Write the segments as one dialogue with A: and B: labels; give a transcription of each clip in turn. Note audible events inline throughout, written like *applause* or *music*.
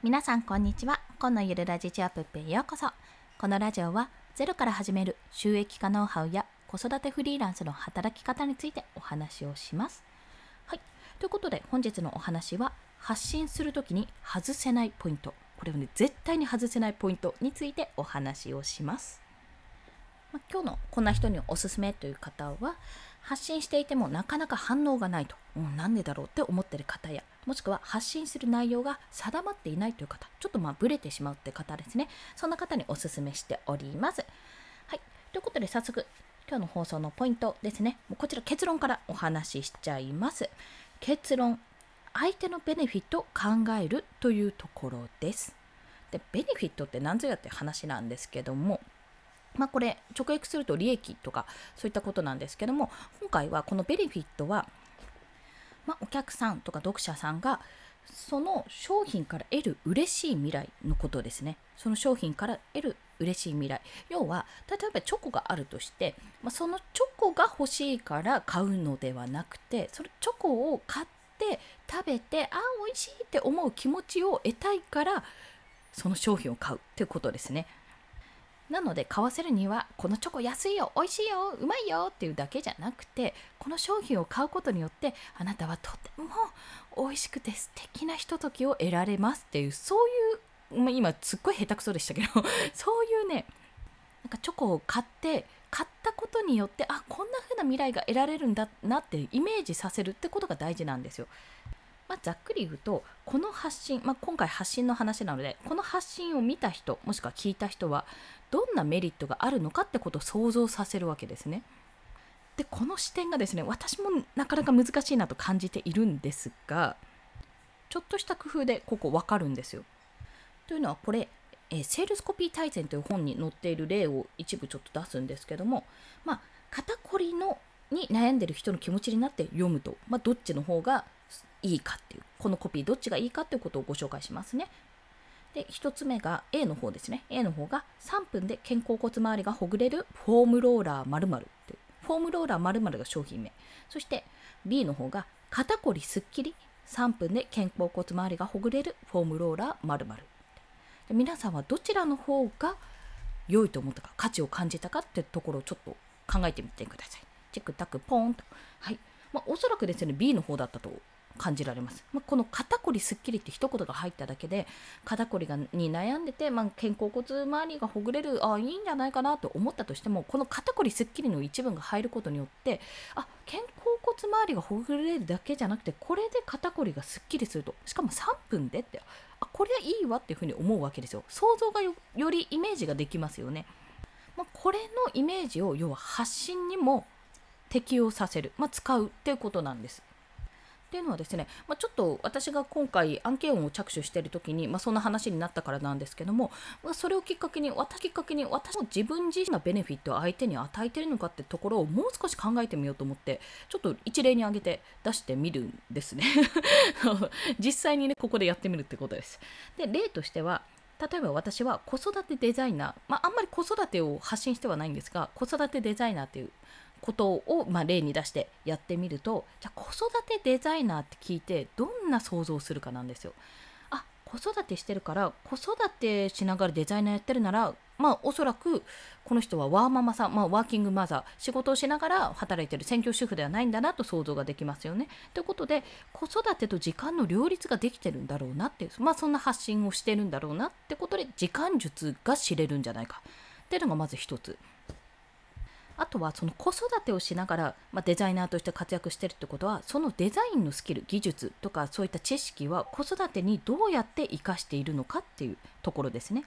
A: 皆さんこんにちは。今のゆるラジチアップへようこそ。このラジオはゼロから始める収益化ノウハウや子育てフリーランスの働き方についてお話をします。はい。ということで本日のお話は発信するときに外せないポイント。これはね絶対に外せないポイントについてお話をします。ま、今日のこんな人におすすめという方は発信していてもなかなか反応がないと、うん、なんでだろうって思ってる方やもしくは発信する内容が定まっていないという方ちょっとまあブレてしまうって方ですね。そんな方におすすめしております。はい。ということで早速今日の放送のポイントですね。こちら結論からお話ししちゃいます。結論相手のベネフィットを考えるというところです。でベネフィットって何ぞやって話なんですけどもまあ、これ直訳すると利益とかそういったことなんですけども今回はこのベネフィットは、まあ、お客さんとか読者さんがその商品から得る嬉しい未来のことですね。その商品から得る嬉しい未来。要は例えばチョコがあるとして、まあ、そのチョコが欲しいから買うのではなくてそのチョコを買って食べてあ美味しいって思う気持ちを得たいからその商品を買うっていうことですね。なので買わせるにはこのチョコ安いよ美味しいようまいよっていうだけじゃなくてこの商品を買うことによってあなたはとても美味しくて素敵なひとときを得られますっていうそういう、まあ、今すっごい下手くそでしたけど *laughs* そういうねなんかチョコを買って買ったことによってあこんな風な未来が得られるんだなってイメージさせるってことが大事なんですよ。まあ、ざっくり言うとこの発信、まあ、今回発信の話なのでこの発信を見た人もしくは聞いた人はどんなメリットがあるのかってことを想像させるわけですね。でこの視点がですね私もなかなか難しいなと感じているんですがちょっとした工夫でここ分かるんですよ。というのはこれ、えー、セールスコピー大全という本に載っている例を一部ちょっと出すんですけどもまあ肩こりのに悩んでる人の気持ちになって読むと、まあ、どっちの方がいいかっていうこのコピーどっちがいいかっていうことをご紹介しますね。で1つ目が A の方ですね A の方が3分で肩甲骨周りがほぐれるフォームローラー〇〇フォームローラー〇〇が商品名。そして B の方が肩こりすっきり3分で肩甲骨周りがほぐれるフォームローラー〇〇で皆さんはどちらの方が良いと思ったか価値を感じたかってところをちょっと考えてみてください。チェックタックポーンと。はい、まあ、おそらくですね B の方だったと感じられます。まあ、この肩こりすっきりって一言が入っただけで肩こりがに悩んでて、まあ、肩甲骨周りがほぐれるあいいんじゃないかなと思ったとしてもこの肩こりすっきりの一文が入ることによってあ肩甲骨周りがほぐれるだけじゃなくてこれで肩こりがすっきりするとしかも3分でってあこれはいいわっていうふうに思うわけですよ。想像がよりイメージができますよね、まあ、これのイメージを要は発信にも適用させる、まあ、使うっていうことなんです。っていうのはですね、まあ、ちょっと私が今回案件を着手している時に、まあ、そんな話になったからなんですけども、まあ、それをきっかけに私きっかけに私も自分自身のベネフィットを相手に与えているのかってところをもう少し考えてみようと思ってちょっと一例に挙げて出してみるんですね。*laughs* 実際にねここでやってみるってことです。で例としては例えば私は子育てデザイナー、まあ、あんまり子育てを発信してはないんですが子育てデザイナーっていうことを、まあ、例に出してやってみるとじゃ子育てデザイナーって聞いてどんな想像するかなんですよ。あ子育てしてるから子育てしながらデザイナーやってるならまあおそらくこの人はワーママさん、まあ、ワーキングマザー仕事をしながら働いてる専業主婦ではないんだなと想像ができますよね。ということで子育てと時間の両立ができてるんだろうなっていうまあそんな発信をしてるんだろうなってことで時間術が知れるんじゃないかっていうのがまず一つ。あとはその子育てをしながら、まあ、デザイナーとして活躍してるってことはそのデザインのスキル技術とかそういった知識は子育てにどうやって生かしているのかっていうところですね。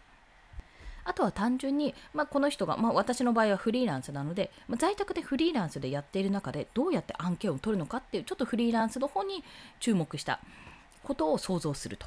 A: あとは単純に、まあ、この人が、まあ、私の場合はフリーランスなので、まあ、在宅でフリーランスでやっている中でどうやって案件を取るのかっていうちょっとフリーランスの方に注目したことを想像すると。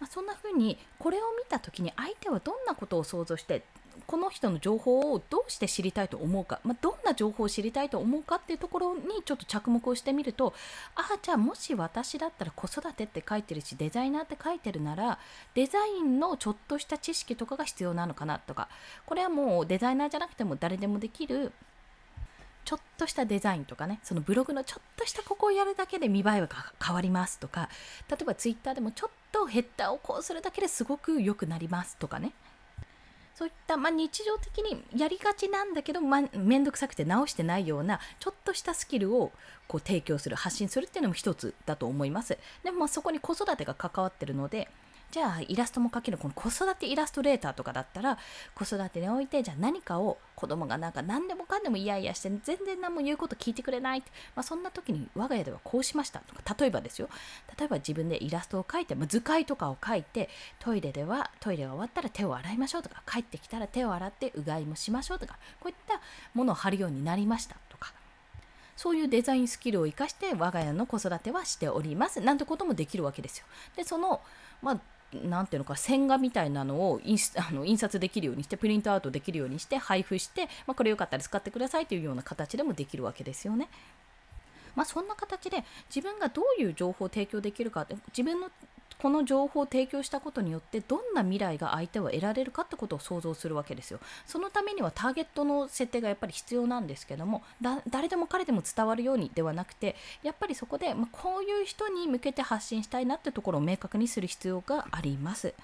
A: まあ、そんな風にこれを見た時に相手はどんなことを想像してこの人の情報をどうして知りたいと思うか、まあ、どんな情報を知りたいと思うかっていうところにちょっと着目をしてみるとああじゃあもし私だったら子育てって書いてるしデザイナーって書いてるならデザインのちょっとした知識とかが必要なのかなとか。これはもうデザイナーじゃなくても誰でもできるちょっとしたデザインとかねそのブログのちょっとしたここをやるだけで見栄えが変わりますとか。例えばツイッターでもちょっとヘッダーをこうするだけですごく良くなりますとかね。そういった、まあ、日常的にやりがちなんだけど、まあ、めんどくさくて直してないようなちょっとしたスキルをこう提供する発信するっていうのも一つだと思います。でもまあそこに子育てが関わってるのでじゃあイラストも描けるこの子育てイラストレーターとかだったら子育てにおいてじゃあ何かを子供がなんか何でもかんでもイヤイヤして全然何も言うこと聞いてくれない、まあ、そんな時に我が家ではこうしましたとか例えばですよ例えば自分でイラストを描いて、まあ、図解とかを描いてトイレではトイレが終わったら手を洗いましょうとか帰ってきたら手を洗ってうがいもしましょうとかこういったものを貼るようになりましたとかそういうデザインスキルを生かして我が家の子育てはしておりますなんてこともできるわけですよ。でその、まあなんていうのか線画みたいなのを印あの印刷できるようにしてプリントアウトできるようにして配布して、まあ、これよかったら使ってくださいというような形でもできるわけですよね。まあ、そんな形で自分がどういう情報を提供できるか自分のこの情報を提供したことによってどんな未来が相手は得られるかってことを想像するわけですよ。そのためにはターゲットの設定がやっぱり必要なんですけども誰でも彼でも伝わるようにではなくてやっぱりそこで、まあ、こういう人に向けて発信したいなってところを明確にする必要があります。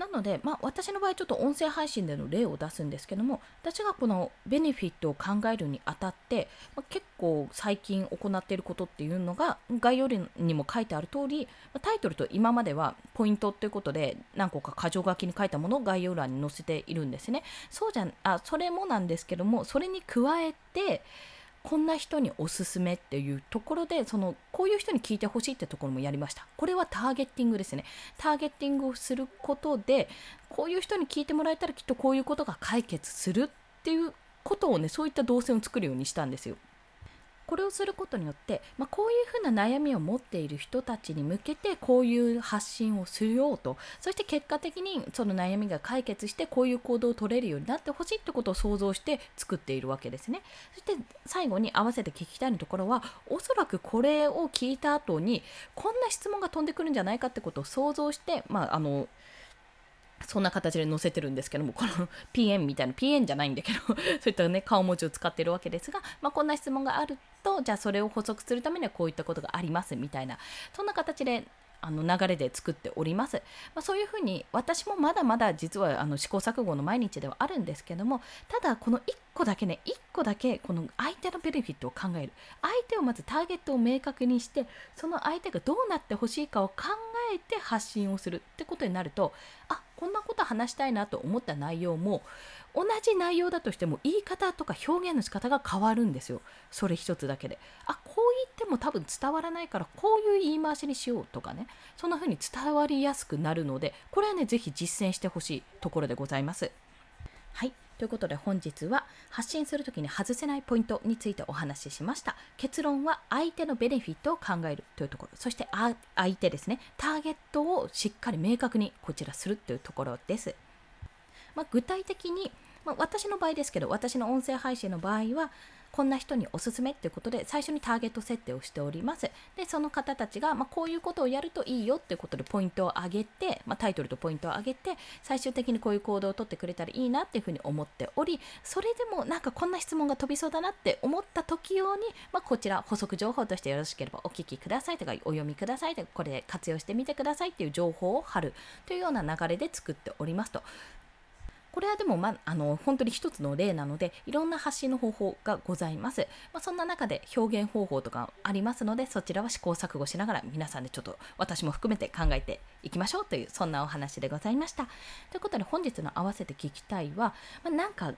A: なので、まあ、私の場合ちょっと音声配信での例を出すんですけども私がこのベネフィットを考えるにあたって、まあ、結構最近行っていることっていうのが概要欄にも書いてある通りタイトルと今まではポイントということで何個か箇条書きに書いたものを概要欄に載せているんですね。そうじゃあそれもなんですけどもそれに加えてこんな人におすすめっていうところでそのこういう人に聞いてほしいってところもやりました。これはターゲッティングですね。ターゲッティングをすることでこういう人に聞いてもらえたらきっとこういうことが解決するっていうことをねそういった動線を作るようにしたんですよ。これをすることによって、まあ、こういうふうな悩みを持っている人たちに向けてこういう発信をするようと。そして結果的にその悩みが解決してこういう行動を取れるようになってほしいってことを想像して作っているわけですね。そして最後に合わせて聞きたいところはおそらくこれを聞いた後にこんな質問が飛んでくるんじゃないかってことを想像して、まあ、あのそんな形で載せてるんですけども、この PN みたいな、PN じゃないんだけど *laughs* そういったね、顔文字を使ってるわけですが、まあ、こんな質問があると、じゃあそれを補足するためにはこういったことがありますみたいな、そんな形であの流れで作っております。まあ、そういうふうに私もまだまだ実はあの試行錯誤の毎日ではあるんですけどもただこの1個だけね1個だけこの相手のベネフィットを考える相手をまずターゲットを明確にしてその相手がどうなってほしいかを考えて発信をするってことになるとあこんなこと話したいなと思った内容も同じ内容だとしても言い方とか表現の仕方が変わるんですよ。それ一つだけで。あこう言っても多分伝わらないからこういう言い回しにしようとかね。そんな風に伝わりやすくなるのでこれはね是非実践してほしいところでございます。はい。ということで本日は発信するときに外せないポイントについてお話ししました。結論は相手のベネフィットを考えるというところ。そして相手ですね。ターゲットをしっかり明確にこちらするというところです。まあ、具体的に、まあ、私の場合ですけど私の音声配信の場合はこんな人におすすめっていうことで最初にターゲット設定をしております。でその方たちが、まあ、こういうことをやるといいよっていうことでポイントを上げて、まあ、タイトルとポイントを上げて最終的にこういう行動をとってくれたらいいなっていうふうに思っておりそれでもなんかこんな質問が飛びそうだなって思った時用に、まあ、こちら補足情報としてよろしければお聞きくださいとかお読みくださいとかこれ活用してみてくださいっていう情報を貼るというような流れで作っておりますと。これはでも、ま、あの本当に一つの例なのでいろんな発信の方法がございます、まあ、そんな中で表現方法とかありますのでそちらは試行錯誤しながら皆さんでちょっと私も含めて考えていきましょうというそんなお話でございました。ということで本日の合わせて聞きたいは、まあ、なんか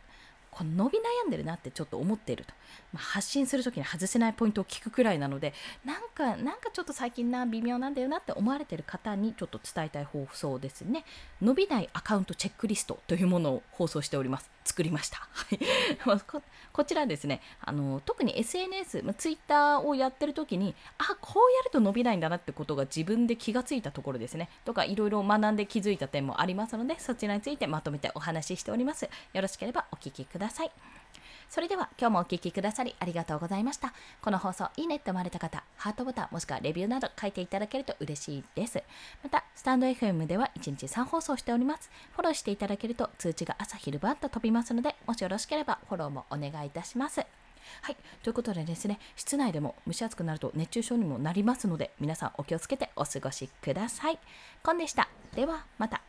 A: この伸び悩んでるなってちょっと思っていると、まあ、発信する時に外せないポイントを聞くくらいなのでなんかなんかちょっと最近な微妙なんだよなって思われてる方にちょっと伝えたい放送ですね。伸びないアカウントチェックリストというものを放送しております。作りました。*laughs* こ、こちらですね。あの特に SNS、まあ、Twitter をやってる時にあこうやると伸びないんだなってことが自分で気がついたところですね。とかいろいろ学んで気づいた点もありますのでそちらについてまとめてお話ししております。よろしければお聞きくださいそれでは今日もお聴きくださりありがとうございました。この放送いいねって思われた方、ハートボタンもしくはレビューなど書いていただけると嬉しいです。また、スタンド FM では1日3放送しております。フォローしていただけると通知が朝昼晩と飛びますので、もしよろしければフォローもお願いいたします。はい、ということでですね、室内でも蒸し暑くなると熱中症にもなりますので、皆さんお気をつけてお過ごしください。コンでした。ではまた。